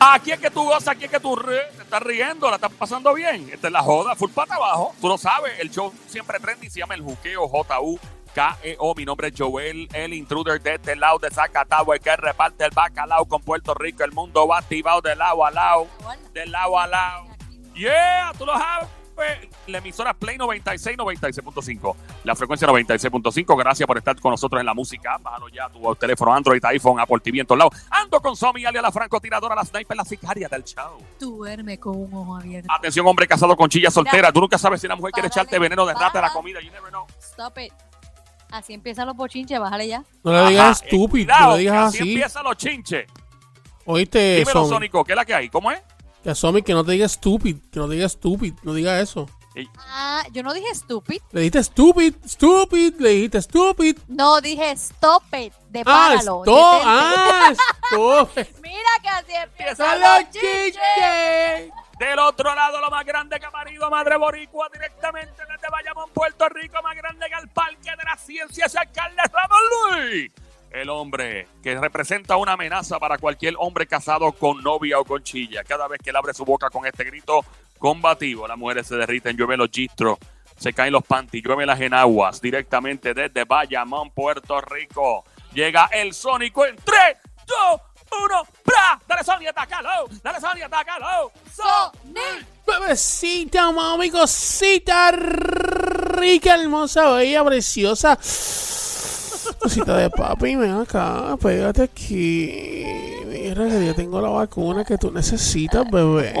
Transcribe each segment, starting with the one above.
Aquí es que tú gozas, aquí es que tú ríes, te estás riendo, la estás pasando bien. Esta es la joda, full pata abajo. Tú lo sabes, el show siempre trendy se llama El Juqueo, J-U-K-E-O. Mi nombre es Joel, el intruder de este lado de Zacatau, el que reparte el bacalao con Puerto Rico. El mundo va activado de lado a lado, de lado a lado. Yeah, tú lo sabes. La emisora Play 96, 96.5. La frecuencia 96.5. Gracias por estar con nosotros en la música. Bájalo ya tu teléfono Android, iPhone, Apple TV en todos lados. Ando con Somi, alias la francotiradora, la sniper, la sicaria del show. Duerme con un ojo abierto. Atención, hombre casado con chilla soltera. Tú nunca sabes si la mujer quiere echarte veneno de rata a la comida. You never know. Stop it. Así empiezan los bochinches, bájale ya. No le digas estúpido, cuidado, no le digas que así. empiezan los chinches. Oíste, Dímelo. Sónico, ¿qué es la que hay? ¿Cómo es? Que Somi, que no te diga stupid, que no te diga stupid, no diga eso. Ah, yo no dije stupid. Le dijiste stupid, stupid, le dijiste stupid. No, dije stop it. De Ah, páralo. ah, stop. Mira que así empiezan los chinches. Del otro lado, lo más grande que ha parido Madre Boricua, directamente desde Bayamón, Puerto Rico, más grande que el Parque de la Ciencia, es alcalde Ramón Luis. El hombre que representa una amenaza para cualquier hombre casado con novia o con chilla. Cada vez que él abre su boca con este grito combativo, las mujeres se derriten, llueve los gistros, se caen los panties, llueve las enaguas, directamente desde Bayamón, Puerto Rico. Llega el Sónico en 3, 2, 1, ¡pra! Dale Sonia, atácalo, dale Sonia, atácalo. Sonic. Bebecita, mami, cosita rica, hermosa, bella, preciosa. Cosita de papi, ven acá, pégate aquí. Mira que yo tengo la vacuna que tú necesitas, bebé.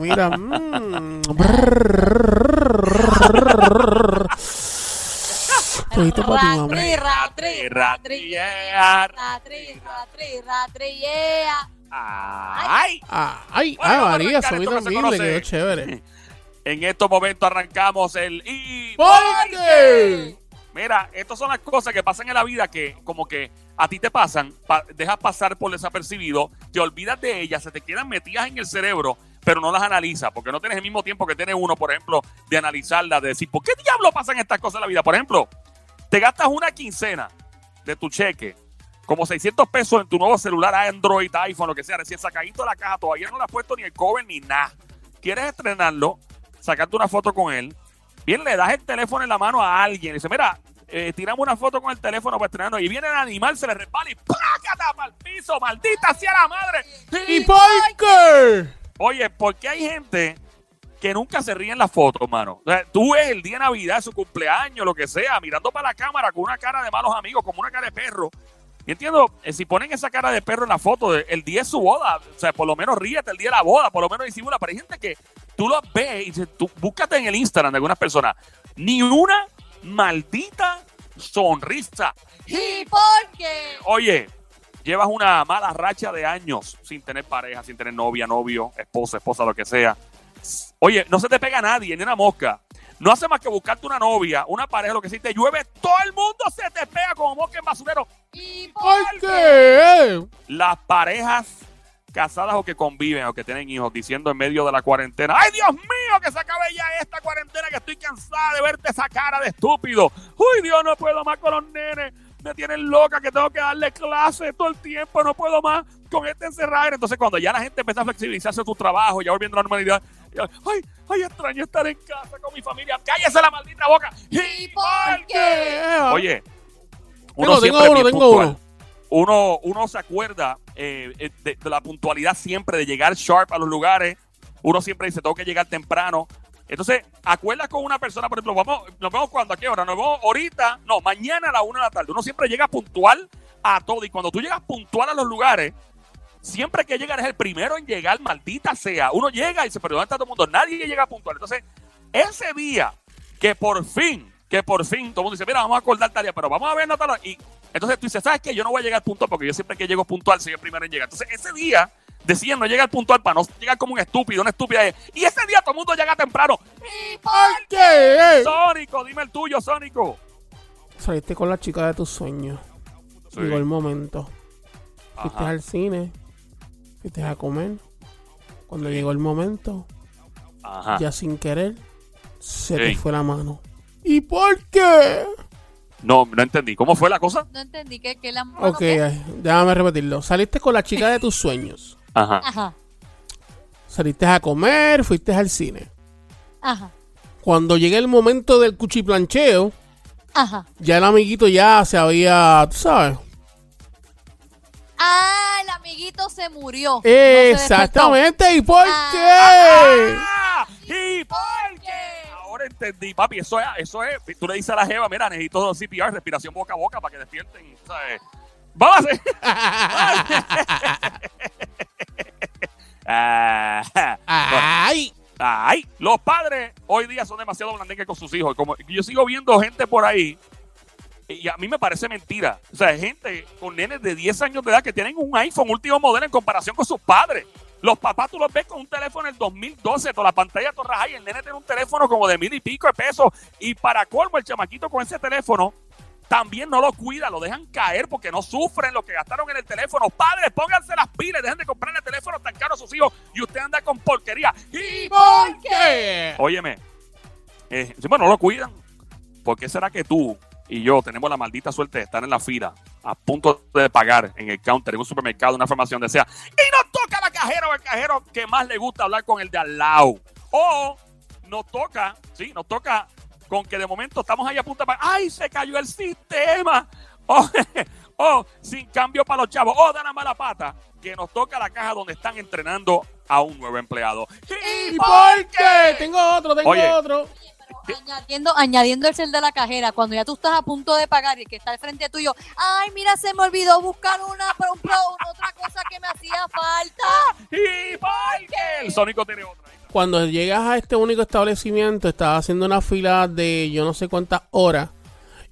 Mira. mm, brrr. Cogiste pa' ti, mami. Ratri, ratri, ratri, ratri, ratri, ratri, yeah. Ay. Ah, ay, María, quedó chévere. En estos momentos arrancamos el y ¿Por qué? Mira, estas son las cosas que pasan en la vida que como que a ti te pasan, pa- dejas pasar por desapercibido, te olvidas de ellas, se te quedan metidas en el cerebro, pero no las analizas, porque no tienes el mismo tiempo que tiene uno, por ejemplo, de analizarlas, de decir, ¿por qué diablo pasan estas cosas en la vida? Por ejemplo, te gastas una quincena de tu cheque, como 600 pesos en tu nuevo celular, Android, iPhone, lo que sea, recién sacadito de la caja, todavía no le has puesto ni el cover ni nada. Quieres estrenarlo, sacarte una foto con él, bien le das el teléfono en la mano a alguien y dice, mira, eh, tiramos una foto con el teléfono para estrenarlo y viene el animal, se le resbala y ¡plácata para el piso! ¡Maldita sea la madre! ¿Y qué? Oye, ¿por qué hay gente que nunca se ríe en la foto, mano? O sea, tú ves el día de Navidad, su cumpleaños, lo que sea, mirando para la cámara con una cara de malos amigos, como una cara de perro. Y entiendo, eh, si ponen esa cara de perro en la foto, el día es su boda, o sea, por lo menos ríete el día de la boda, por lo menos disimula. Pero hay gente que tú lo ves y dices, tú búscate en el Instagram de algunas personas, ni una maldita sonrisa. ¿Y por qué? Oye, llevas una mala racha de años sin tener pareja, sin tener novia, novio, esposa, esposa, lo que sea. Oye, no se te pega a nadie, ni una mosca. No hace más que buscarte una novia, una pareja, lo que sí te llueve, todo el mundo se te pega como mosca en basurero. ¿Y ¿Por por qué? Las parejas casadas o que conviven o que tienen hijos diciendo en medio de la cuarentena, ¡ay Dios mío, que se acabe ya esta cuarentena, que estoy cansada de verte esa cara de estúpido! ¡Uy Dios, no puedo más con los nenes! Me tienen loca que tengo que darle clases todo el tiempo, no puedo más con este encerrar. Entonces cuando ya la gente empieza a flexibilizarse su trabajo, ya volviendo a la normalidad, ya, ¡ay, ay, extraño estar en casa con mi familia! ¡Cállese la maldita boca! ¿Y por qué? Oye, Tengo, tengo siempre es uno, bien tengo puntual. uno. Uno, uno se acuerda eh, eh, de, la puntualidad siempre, de llegar sharp a los lugares. Uno siempre dice, tengo que llegar temprano. Entonces, acuerdas con una persona, por ejemplo, vamos, nos vemos cuando, ¿a qué hora? Nos vemos ahorita, no, mañana a la una de la tarde. Uno siempre llega puntual a todo. Y cuando tú llegas puntual a los lugares, siempre que llegar es el primero en llegar, maldita sea. Uno llega y ¿dónde está todo el mundo? Nadie llega puntual. Entonces, ese día que por fin, que por fin, todo el mundo dice, mira, vamos a acordar tarea, pero vamos a ver Natalia. Y entonces tú dices, ¿sabes qué? Yo no voy a llegar puntual porque yo siempre que llego puntual soy el primero en llegar. Entonces, ese día decían no llegar puntual para no llegar como un estúpido, una estúpida. Y ese día todo el mundo llega temprano. ¿Y por ¿Por qué? Sónico, dime el tuyo, Sónico. Saliste con la chica de tus sueños. Sí. Llegó el momento. Fuiste Ajá. al cine. Fuiste a comer. Cuando llegó el momento, Ajá. ya sin querer, se Sí. te fue la mano. ¿Y por qué? No, no entendí. ¿Cómo fue la cosa? No entendí que, que la Ok, ay, déjame repetirlo. Saliste con la chica de tus sueños. Ajá. Ajá, Saliste a comer, fuiste al cine. ajá, Cuando llega el momento del cuchiplancheo, ajá. ya el amiguito ya se había, tú sabes. Ah, el amiguito se murió. No se despertó. Exactamente. ¿Y por Ah. qué? ¡Ah! ¿Y por entendí, papi. Eso es, eso es. Tú le dices a la Jeva, mira, necesito CPR, respiración boca a boca para que despierten. ¿sabes? Vamos hacer. Ah, Ay. Ay, los padres hoy día son demasiado blandengues con sus hijos. Como yo sigo viendo gente por ahí y a mí me parece mentira. O sea, hay gente con nenes de 10 años de edad que tienen un iPhone último modelo en comparación con sus padres. Los papás tú los ves con un teléfono del 2012, toda la pantalla toda rajada, y el nene tiene un teléfono como de mil y pico de pesos. Y para colmo, el chamaquito con ese teléfono también no lo cuida, lo dejan caer porque no sufren lo que gastaron en el teléfono. Padres, pónganse las pilas, dejen de comprarle teléfonos tan caros a sus hijos y usted anda con porquería. ¿Y ¿Por qué? Óyeme, eh, encima no lo cuidan. ¿Por qué será que tú y yo tenemos la maldita suerte de estar en la fila, a punto de pagar en el counter, en un supermercado, una farmacia, donde sea, y nos cajera o el cajero que más le gusta hablar con el de al lado? O nos toca, sí, nos toca con que de momento estamos ahí a punto de pagar, ¡ay, se cayó el sistema! O, o sin cambio para los chavos, o da la mala pata, que nos toca la caja donde están entrenando a un nuevo empleado. ¿Y por qué? Tengo otro, tengo Oye. otro. Añadiendo, añadiendo el cel de la cajera, cuando ya tú estás a punto de pagar y el que está al frente tuyo, ay, mira, se me olvidó buscar una, un pro- otra hacía falta. ¿Y por qué? El Sónico tiene otra. Cuando llegas a este único establecimiento, estás haciendo una fila de yo no sé cuántas horas.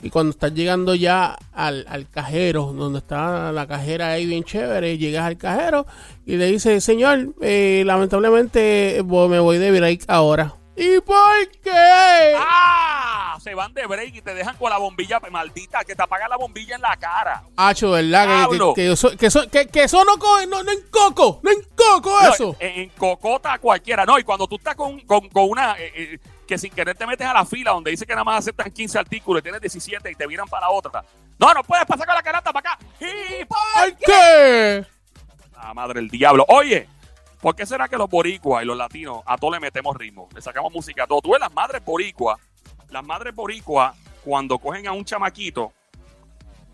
Y cuando estás llegando ya al, al cajero, donde está la cajera ahí bien chévere, llegas al cajero y le dices, señor, eh, lamentablemente eh, me voy de break ahora. ¿Y por qué? ¡Ah! Se van de break y te dejan con la bombilla maldita, que te apaga la bombilla en la cara. Hacho, ¿verdad? Que- Que, que, eso, que, eso, que, que eso no coge, no, no en coco, no en coco No, eso. en, en cocota cualquiera. No, y cuando tú estás con, con, con una. eh, eh, que sin querer te metes a la fila donde dice que nada más aceptan 15 artículos y tienes 17 y te viran para la otra. No, no puedes pasar con la canasta para acá. ¿Y por ¿Por qué? La madre del diablo. Oye, ¿por qué será que los boricuas y los latinos a todos le metemos ritmo? Le sacamos música a todo. Tú ves las madres boricuas, las madres boricuas, cuando cogen a un chamaquito,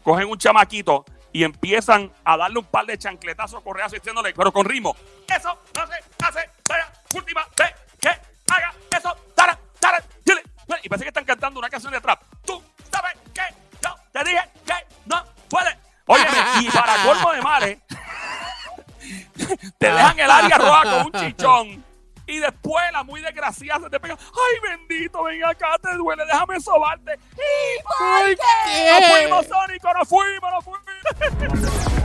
cogen un chamaquito y empiezan a darle un par de chancletazos correazos diciéndole, pero con ritmo. Eso no se hace. Tara, última vez que haga eso. Tara, tara, dile. Y parece que están cantando una canción de trap. Te dejan el área roja con un chichón. Y después la muy desgraciada se te pega. Ay, bendito, ven acá, te duele, déjame sobarte. Y ¿Por qué? fuimos, Sónico, nos fuimos, nos fuimos.